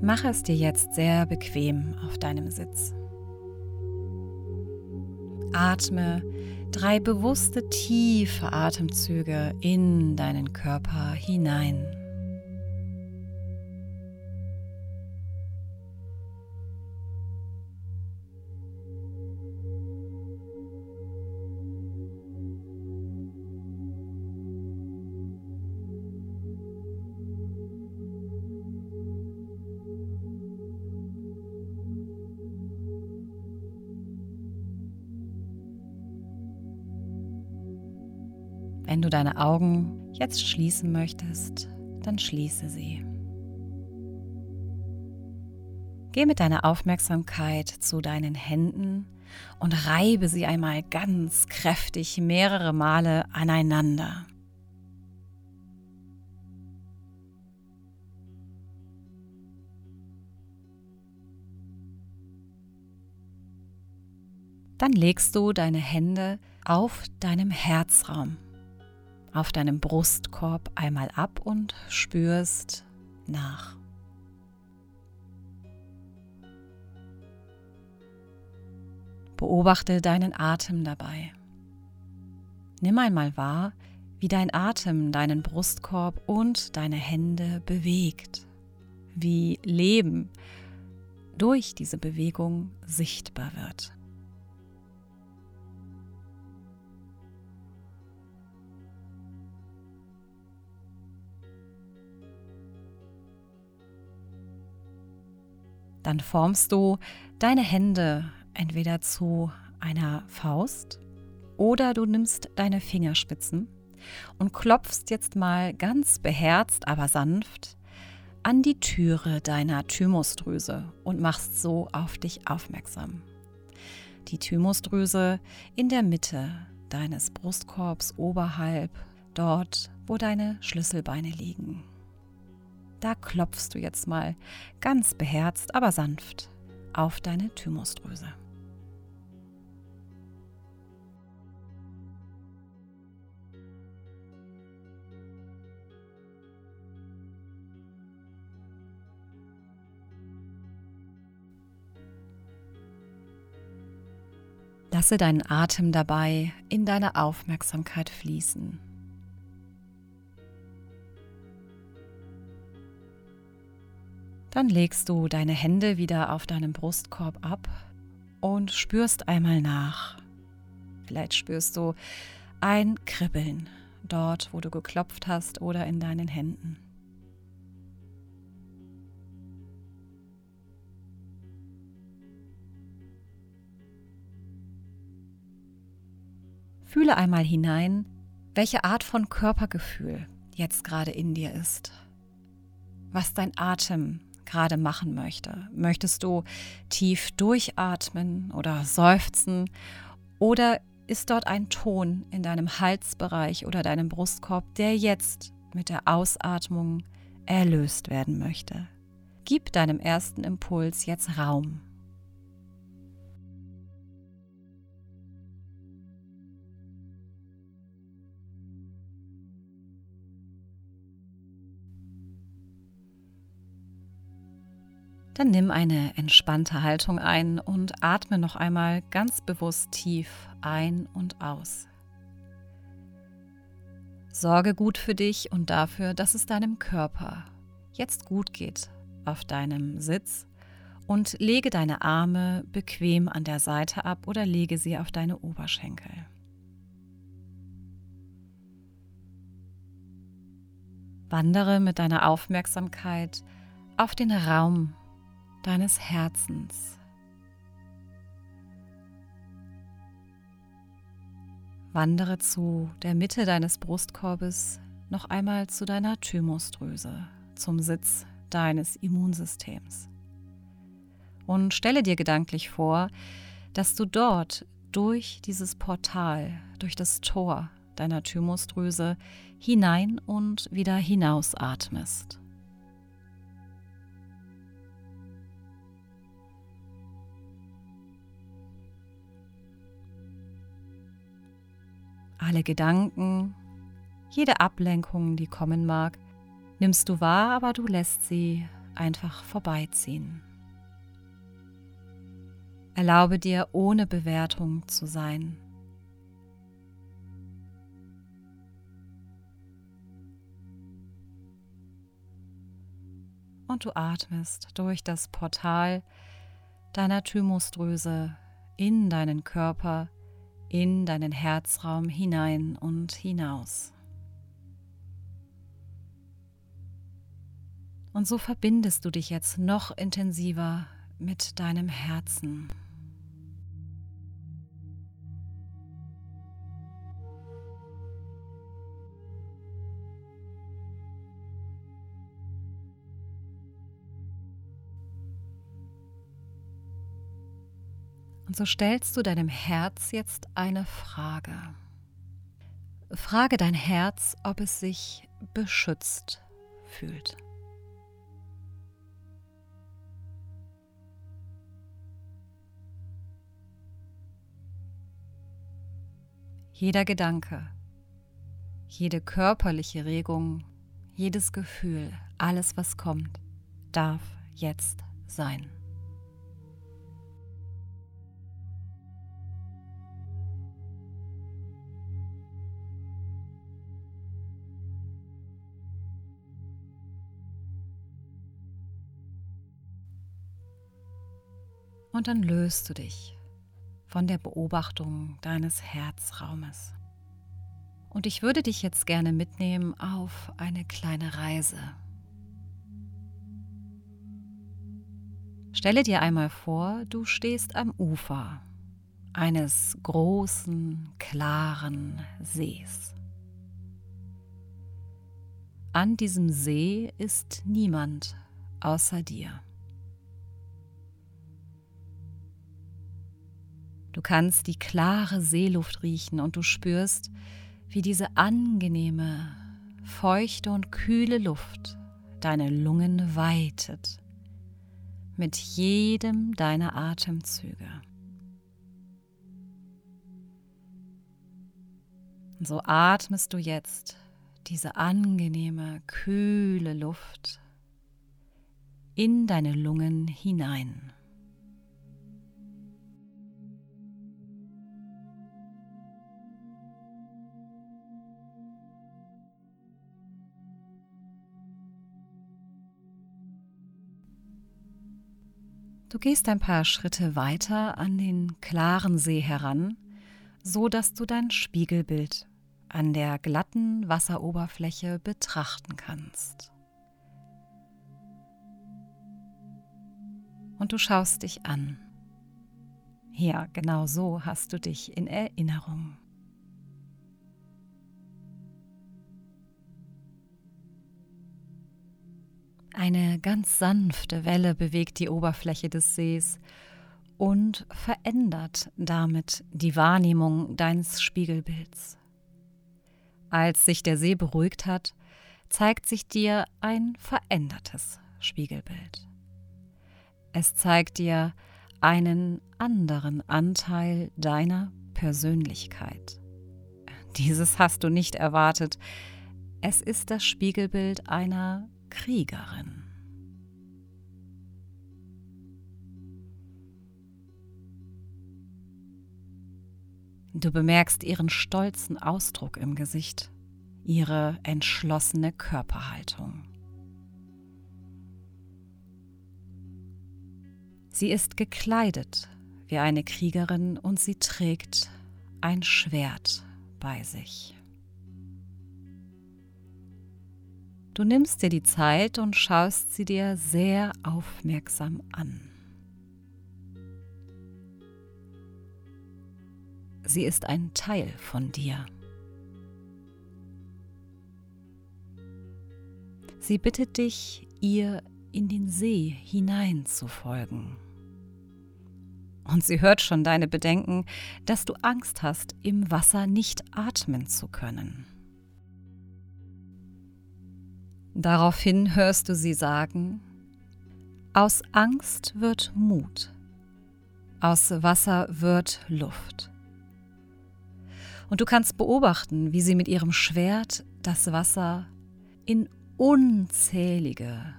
Mache es dir jetzt sehr bequem auf deinem Sitz. Atme drei bewusste tiefe Atemzüge in deinen Körper hinein. Du deine Augen jetzt schließen möchtest, dann schließe sie. Geh mit deiner Aufmerksamkeit zu deinen Händen und reibe sie einmal ganz kräftig mehrere Male aneinander. Dann legst du deine Hände auf deinem Herzraum auf deinem Brustkorb einmal ab und spürst nach. Beobachte deinen Atem dabei. Nimm einmal wahr, wie dein Atem deinen Brustkorb und deine Hände bewegt, wie Leben durch diese Bewegung sichtbar wird. Dann formst du deine Hände entweder zu einer Faust oder du nimmst deine Fingerspitzen und klopfst jetzt mal ganz beherzt, aber sanft an die Türe deiner Thymusdrüse und machst so auf dich aufmerksam. Die Thymusdrüse in der Mitte deines Brustkorbs oberhalb, dort, wo deine Schlüsselbeine liegen. Da klopfst du jetzt mal ganz beherzt, aber sanft auf deine Thymusdrüse. Lasse deinen Atem dabei in deine Aufmerksamkeit fließen. Dann legst du deine Hände wieder auf deinem Brustkorb ab und spürst einmal nach. Vielleicht spürst du ein Kribbeln dort, wo du geklopft hast oder in deinen Händen. Fühle einmal hinein, welche Art von Körpergefühl jetzt gerade in dir ist, was dein Atem gerade machen möchte. Möchtest du tief durchatmen oder seufzen oder ist dort ein Ton in deinem Halsbereich oder deinem Brustkorb, der jetzt mit der Ausatmung erlöst werden möchte? Gib deinem ersten Impuls jetzt Raum. Dann nimm eine entspannte Haltung ein und atme noch einmal ganz bewusst tief ein und aus. Sorge gut für dich und dafür, dass es deinem Körper jetzt gut geht auf deinem Sitz und lege deine Arme bequem an der Seite ab oder lege sie auf deine Oberschenkel. Wandere mit deiner Aufmerksamkeit auf den Raum deines Herzens. Wandere zu der Mitte deines Brustkorbes noch einmal zu deiner Thymusdrüse, zum Sitz deines Immunsystems. Und stelle dir gedanklich vor, dass du dort durch dieses Portal, durch das Tor deiner Thymusdrüse hinein und wieder hinaus atmest. Alle Gedanken, jede Ablenkung, die kommen mag, nimmst du wahr, aber du lässt sie einfach vorbeiziehen. Erlaube dir, ohne Bewertung zu sein. Und du atmest durch das Portal deiner Thymusdrüse in deinen Körper, in deinen Herzraum hinein und hinaus. Und so verbindest du dich jetzt noch intensiver mit deinem Herzen. Und so stellst du deinem Herz jetzt eine Frage. Frage dein Herz, ob es sich beschützt fühlt. Jeder Gedanke, jede körperliche Regung, jedes Gefühl, alles, was kommt, darf jetzt sein. Und dann löst du dich von der Beobachtung deines Herzraumes. Und ich würde dich jetzt gerne mitnehmen auf eine kleine Reise. Stelle dir einmal vor, du stehst am Ufer eines großen, klaren Sees. An diesem See ist niemand außer dir. Du kannst die klare Seeluft riechen und du spürst, wie diese angenehme, feuchte und kühle Luft deine Lungen weitet mit jedem deiner Atemzüge. Und so atmest du jetzt diese angenehme, kühle Luft in deine Lungen hinein. Du gehst ein paar Schritte weiter an den klaren See heran, so dass du dein Spiegelbild an der glatten Wasseroberfläche betrachten kannst. Und du schaust dich an. Ja, genau so hast du dich in Erinnerung. Eine ganz sanfte Welle bewegt die Oberfläche des Sees und verändert damit die Wahrnehmung deines Spiegelbilds. Als sich der See beruhigt hat, zeigt sich dir ein verändertes Spiegelbild. Es zeigt dir einen anderen Anteil deiner Persönlichkeit. Dieses hast du nicht erwartet. Es ist das Spiegelbild einer Kriegerin. Du bemerkst ihren stolzen Ausdruck im Gesicht, ihre entschlossene Körperhaltung. Sie ist gekleidet wie eine Kriegerin und sie trägt ein Schwert bei sich. Du nimmst dir die Zeit und schaust sie dir sehr aufmerksam an. Sie ist ein Teil von dir. Sie bittet dich, ihr in den See hinein zu folgen. Und sie hört schon deine Bedenken, dass du Angst hast, im Wasser nicht atmen zu können. Daraufhin hörst du sie sagen, aus Angst wird Mut, aus Wasser wird Luft. Und du kannst beobachten, wie sie mit ihrem Schwert das Wasser in unzählige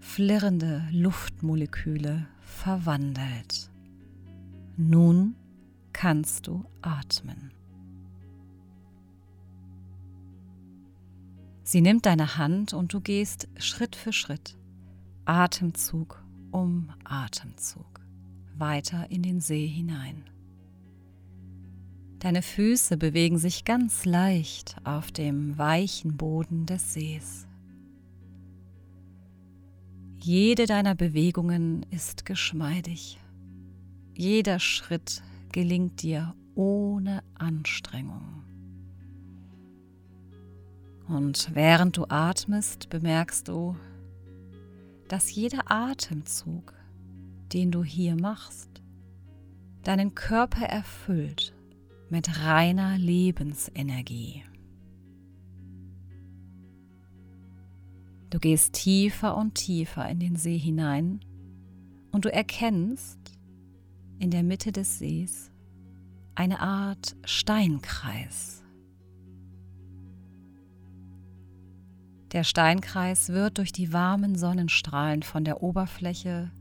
flirrende Luftmoleküle verwandelt. Nun kannst du atmen. Sie nimmt deine Hand und du gehst Schritt für Schritt, Atemzug um Atemzug, weiter in den See hinein. Deine Füße bewegen sich ganz leicht auf dem weichen Boden des Sees. Jede deiner Bewegungen ist geschmeidig. Jeder Schritt gelingt dir ohne Anstrengung. Und während du atmest, bemerkst du, dass jeder Atemzug, den du hier machst, deinen Körper erfüllt mit reiner Lebensenergie. Du gehst tiefer und tiefer in den See hinein und du erkennst in der Mitte des Sees eine Art Steinkreis. Der Steinkreis wird durch die warmen Sonnenstrahlen von der Oberfläche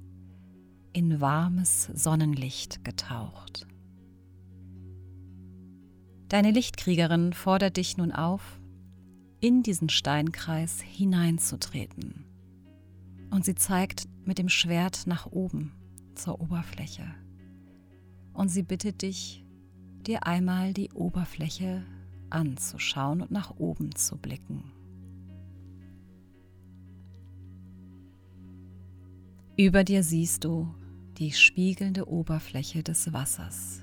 in warmes Sonnenlicht getaucht. Deine Lichtkriegerin fordert dich nun auf, in diesen Steinkreis hineinzutreten. Und sie zeigt mit dem Schwert nach oben zur Oberfläche. Und sie bittet dich, dir einmal die Oberfläche anzuschauen und nach oben zu blicken. Über dir siehst du die spiegelnde Oberfläche des Wassers.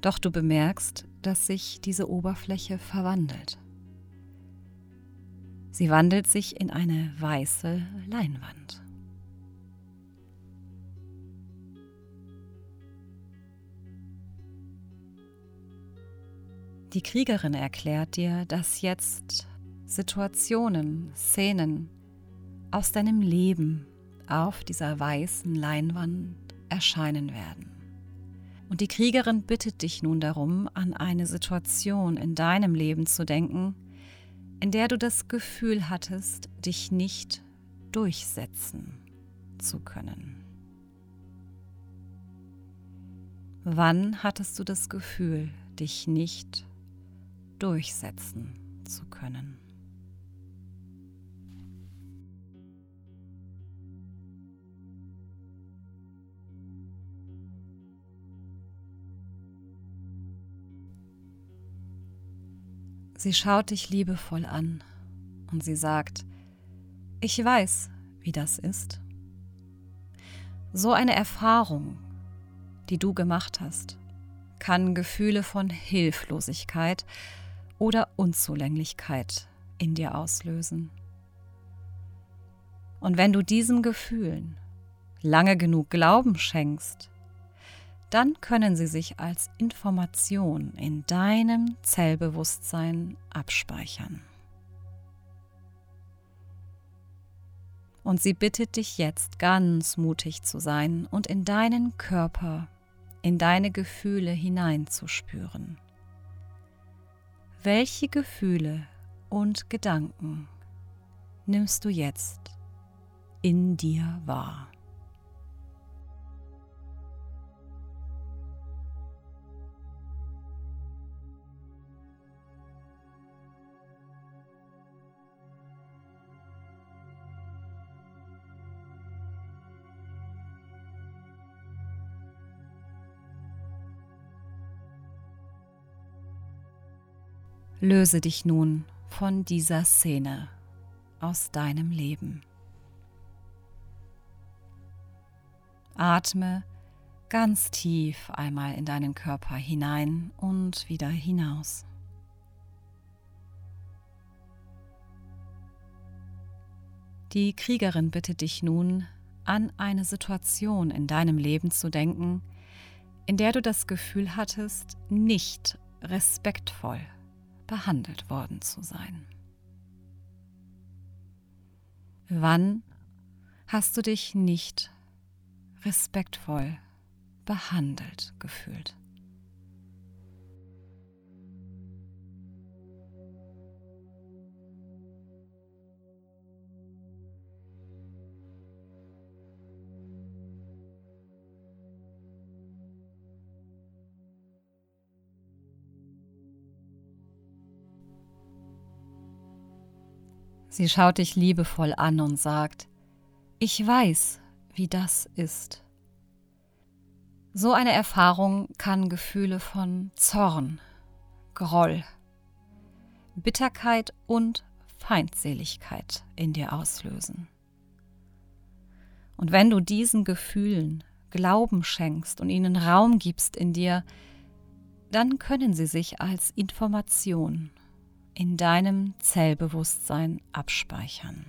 Doch du bemerkst, dass sich diese Oberfläche verwandelt. Sie wandelt sich in eine weiße Leinwand. Die Kriegerin erklärt dir, dass jetzt Situationen, Szenen aus deinem Leben auf dieser weißen Leinwand erscheinen werden. Und die Kriegerin bittet dich nun darum, an eine Situation in deinem Leben zu denken, in der du das Gefühl hattest, dich nicht durchsetzen zu können. Wann hattest du das Gefühl, dich nicht durchsetzen zu können? Sie schaut dich liebevoll an und sie sagt, ich weiß, wie das ist. So eine Erfahrung, die du gemacht hast, kann Gefühle von Hilflosigkeit oder Unzulänglichkeit in dir auslösen. Und wenn du diesen Gefühlen lange genug Glauben schenkst, dann können sie sich als Information in deinem Zellbewusstsein abspeichern. Und sie bittet dich jetzt ganz mutig zu sein und in deinen Körper, in deine Gefühle hineinzuspüren. Welche Gefühle und Gedanken nimmst du jetzt in dir wahr? Löse dich nun von dieser Szene aus deinem Leben. Atme ganz tief einmal in deinen Körper hinein und wieder hinaus. Die Kriegerin bittet dich nun, an eine Situation in deinem Leben zu denken, in der du das Gefühl hattest, nicht respektvoll behandelt worden zu sein. Wann hast du dich nicht respektvoll behandelt gefühlt? Sie schaut dich liebevoll an und sagt, ich weiß, wie das ist. So eine Erfahrung kann Gefühle von Zorn, Groll, Bitterkeit und Feindseligkeit in dir auslösen. Und wenn du diesen Gefühlen Glauben schenkst und ihnen Raum gibst in dir, dann können sie sich als Information in deinem Zellbewusstsein abspeichern.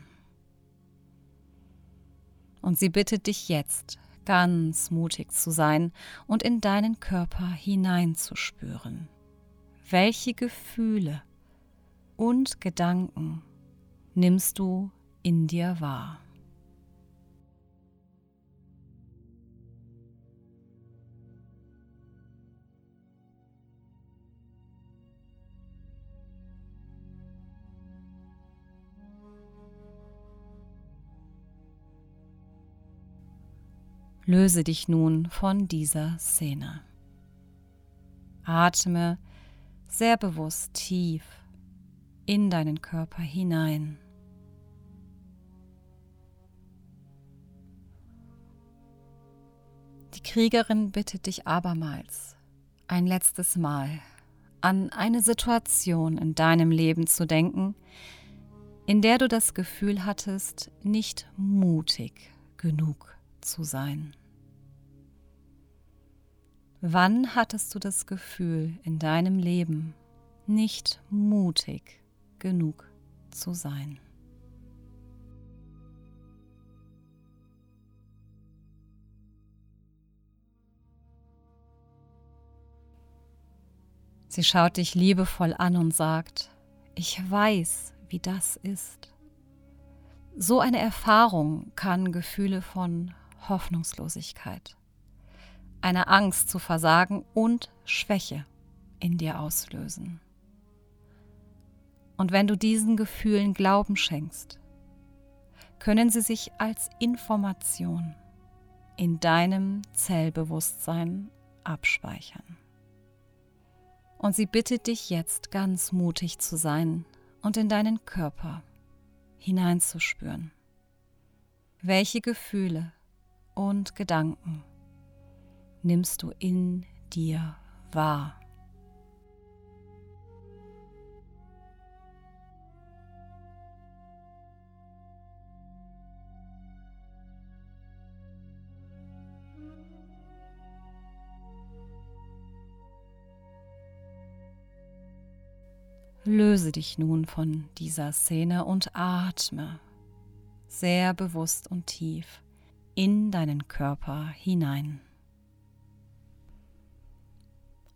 Und sie bittet dich jetzt, ganz mutig zu sein und in deinen Körper hineinzuspüren. Welche Gefühle und Gedanken nimmst du in dir wahr? Löse dich nun von dieser Szene. Atme sehr bewusst tief in deinen Körper hinein. Die Kriegerin bittet dich abermals, ein letztes Mal an eine Situation in deinem Leben zu denken, in der du das Gefühl hattest, nicht mutig genug zu sein. Wann hattest du das Gefühl in deinem Leben, nicht mutig genug zu sein? Sie schaut dich liebevoll an und sagt, ich weiß, wie das ist. So eine Erfahrung kann Gefühle von Hoffnungslosigkeit, einer Angst zu versagen und Schwäche in dir auslösen. Und wenn du diesen Gefühlen Glauben schenkst, können sie sich als Information in deinem Zellbewusstsein abspeichern. Und sie bittet dich jetzt ganz mutig zu sein und in deinen Körper hineinzuspüren. Welche Gefühle und Gedanken nimmst du in dir wahr? Löse dich nun von dieser Szene und atme sehr bewusst und tief in deinen Körper hinein.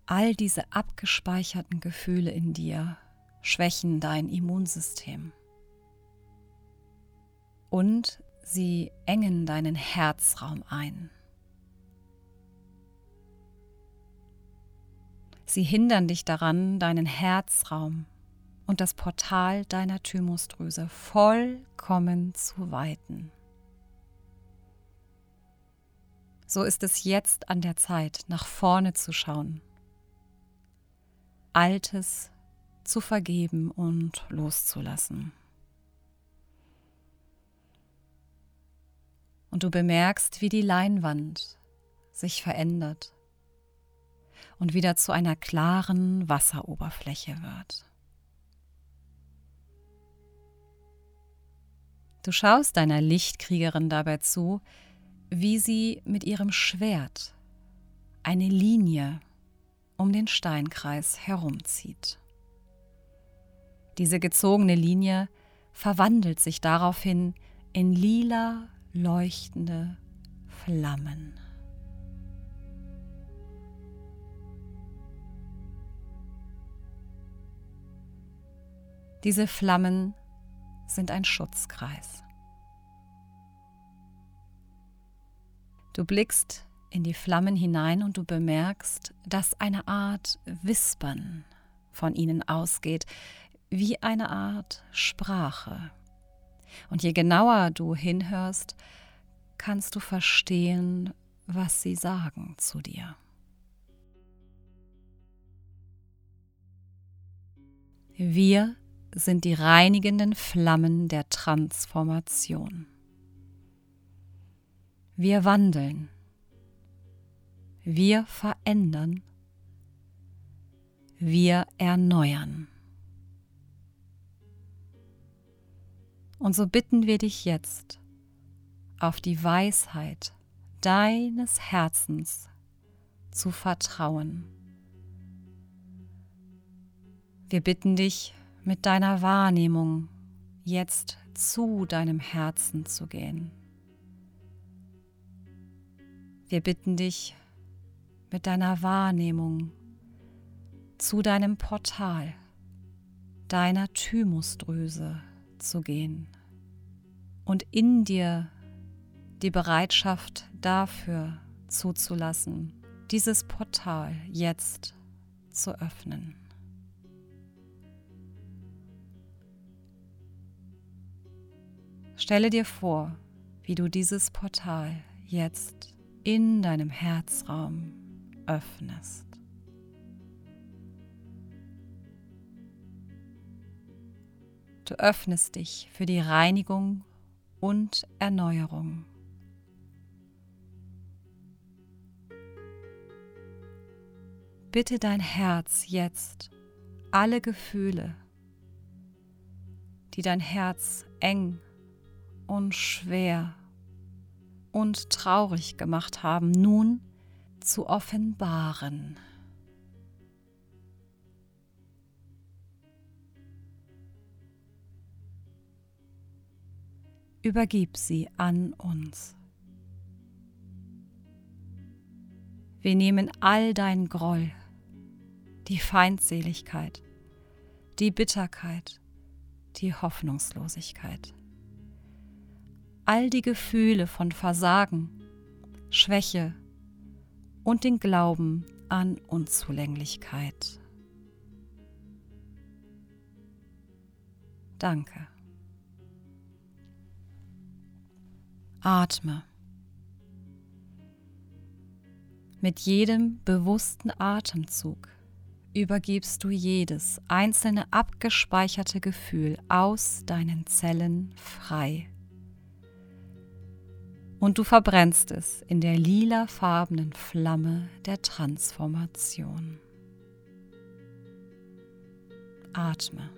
All diese abgespeicherten Gefühle in dir schwächen dein Immunsystem und sie engen deinen Herzraum ein. Sie hindern dich daran, deinen Herzraum und das Portal deiner Thymusdrüse vollkommen zu weiten. So ist es jetzt an der Zeit, nach vorne zu schauen, Altes zu vergeben und loszulassen. Und du bemerkst, wie die Leinwand sich verändert und wieder zu einer klaren Wasseroberfläche wird. Du schaust deiner Lichtkriegerin dabei zu, wie sie mit ihrem Schwert eine Linie um den Steinkreis herumzieht. Diese gezogene Linie verwandelt sich daraufhin in lila leuchtende Flammen. Diese Flammen sind ein Schutzkreis. Du blickst in die Flammen hinein und du bemerkst, dass eine Art Wispern von ihnen ausgeht, wie eine Art Sprache. Und je genauer du hinhörst, kannst du verstehen, was sie sagen zu dir. Wir sind die reinigenden Flammen der Transformation. Wir wandeln. Wir verändern. Wir erneuern. Und so bitten wir dich jetzt auf die Weisheit deines Herzens zu vertrauen. Wir bitten dich, mit deiner Wahrnehmung jetzt zu deinem Herzen zu gehen. Wir bitten dich, mit deiner Wahrnehmung zu deinem Portal, deiner Thymusdrüse zu gehen und in dir die Bereitschaft dafür zuzulassen, dieses Portal jetzt zu öffnen. Stelle dir vor, wie du dieses Portal jetzt in deinem Herzraum öffnest. Du öffnest dich für die Reinigung und Erneuerung. Bitte dein Herz jetzt alle Gefühle, die dein Herz eng und schwer und traurig gemacht haben, nun zu offenbaren. Übergib sie an uns. Wir nehmen all dein Groll, die Feindseligkeit, die Bitterkeit, die Hoffnungslosigkeit all die Gefühle von Versagen, Schwäche und den Glauben an Unzulänglichkeit. Danke. Atme. Mit jedem bewussten Atemzug übergibst du jedes einzelne abgespeicherte Gefühl aus deinen Zellen frei und du verbrennst es in der lilafarbenen Flamme der Transformation. Atme.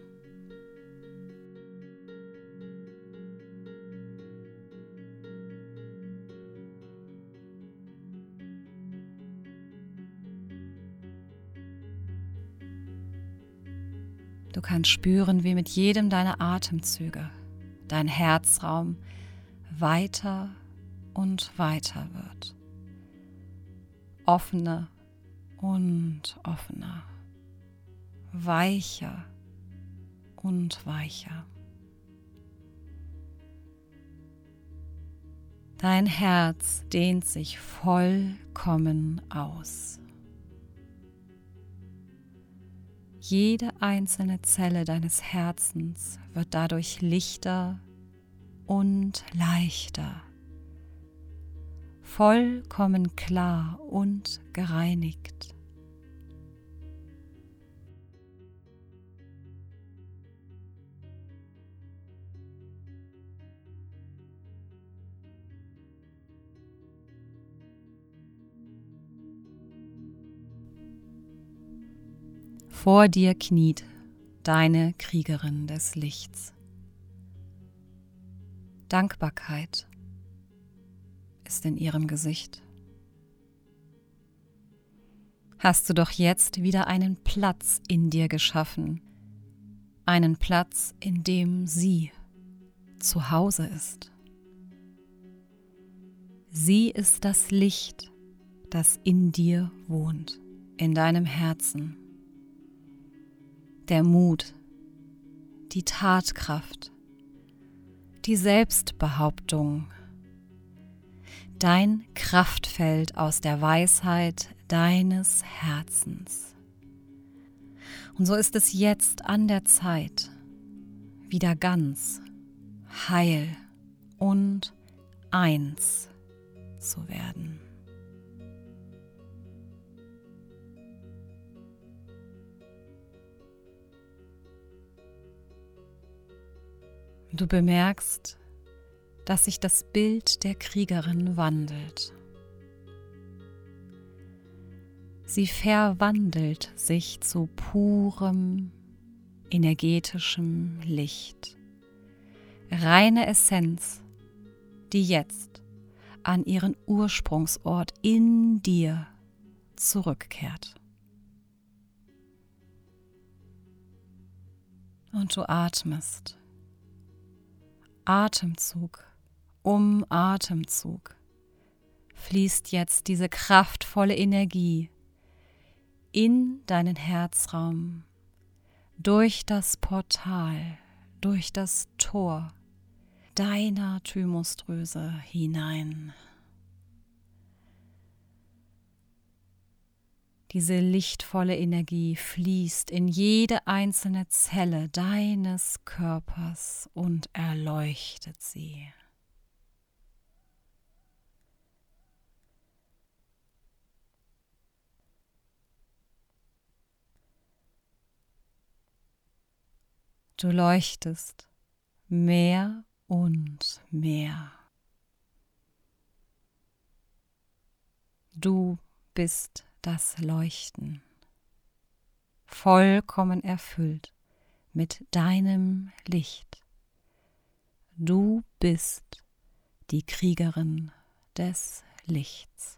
Du kannst spüren, wie mit jedem deiner Atemzüge dein Herzraum weiter und weiter wird. Offener und offener. Weicher und weicher. Dein Herz dehnt sich vollkommen aus. Jede einzelne Zelle deines Herzens wird dadurch lichter und leichter vollkommen klar und gereinigt. Vor dir kniet deine Kriegerin des Lichts. Dankbarkeit ist in ihrem Gesicht. Hast du doch jetzt wieder einen Platz in dir geschaffen, einen Platz, in dem sie zu Hause ist. Sie ist das Licht, das in dir wohnt, in deinem Herzen. Der Mut, die Tatkraft, die Selbstbehauptung, dein Kraftfeld aus der Weisheit deines Herzens. Und so ist es jetzt an der Zeit, wieder ganz, heil und eins zu werden. Du bemerkst, dass sich das Bild der Kriegerin wandelt. Sie verwandelt sich zu purem, energetischem Licht. Reine Essenz, die jetzt an ihren Ursprungsort in dir zurückkehrt. Und du atmest. Atemzug um Atemzug fließt jetzt diese kraftvolle Energie in deinen Herzraum, durch das Portal, durch das Tor deiner Thymusdrüse hinein. Diese lichtvolle Energie fließt in jede einzelne Zelle deines Körpers und erleuchtet sie. Du leuchtest mehr und mehr. Du bist das Leuchten, vollkommen erfüllt mit deinem Licht. Du bist die Kriegerin des Lichts.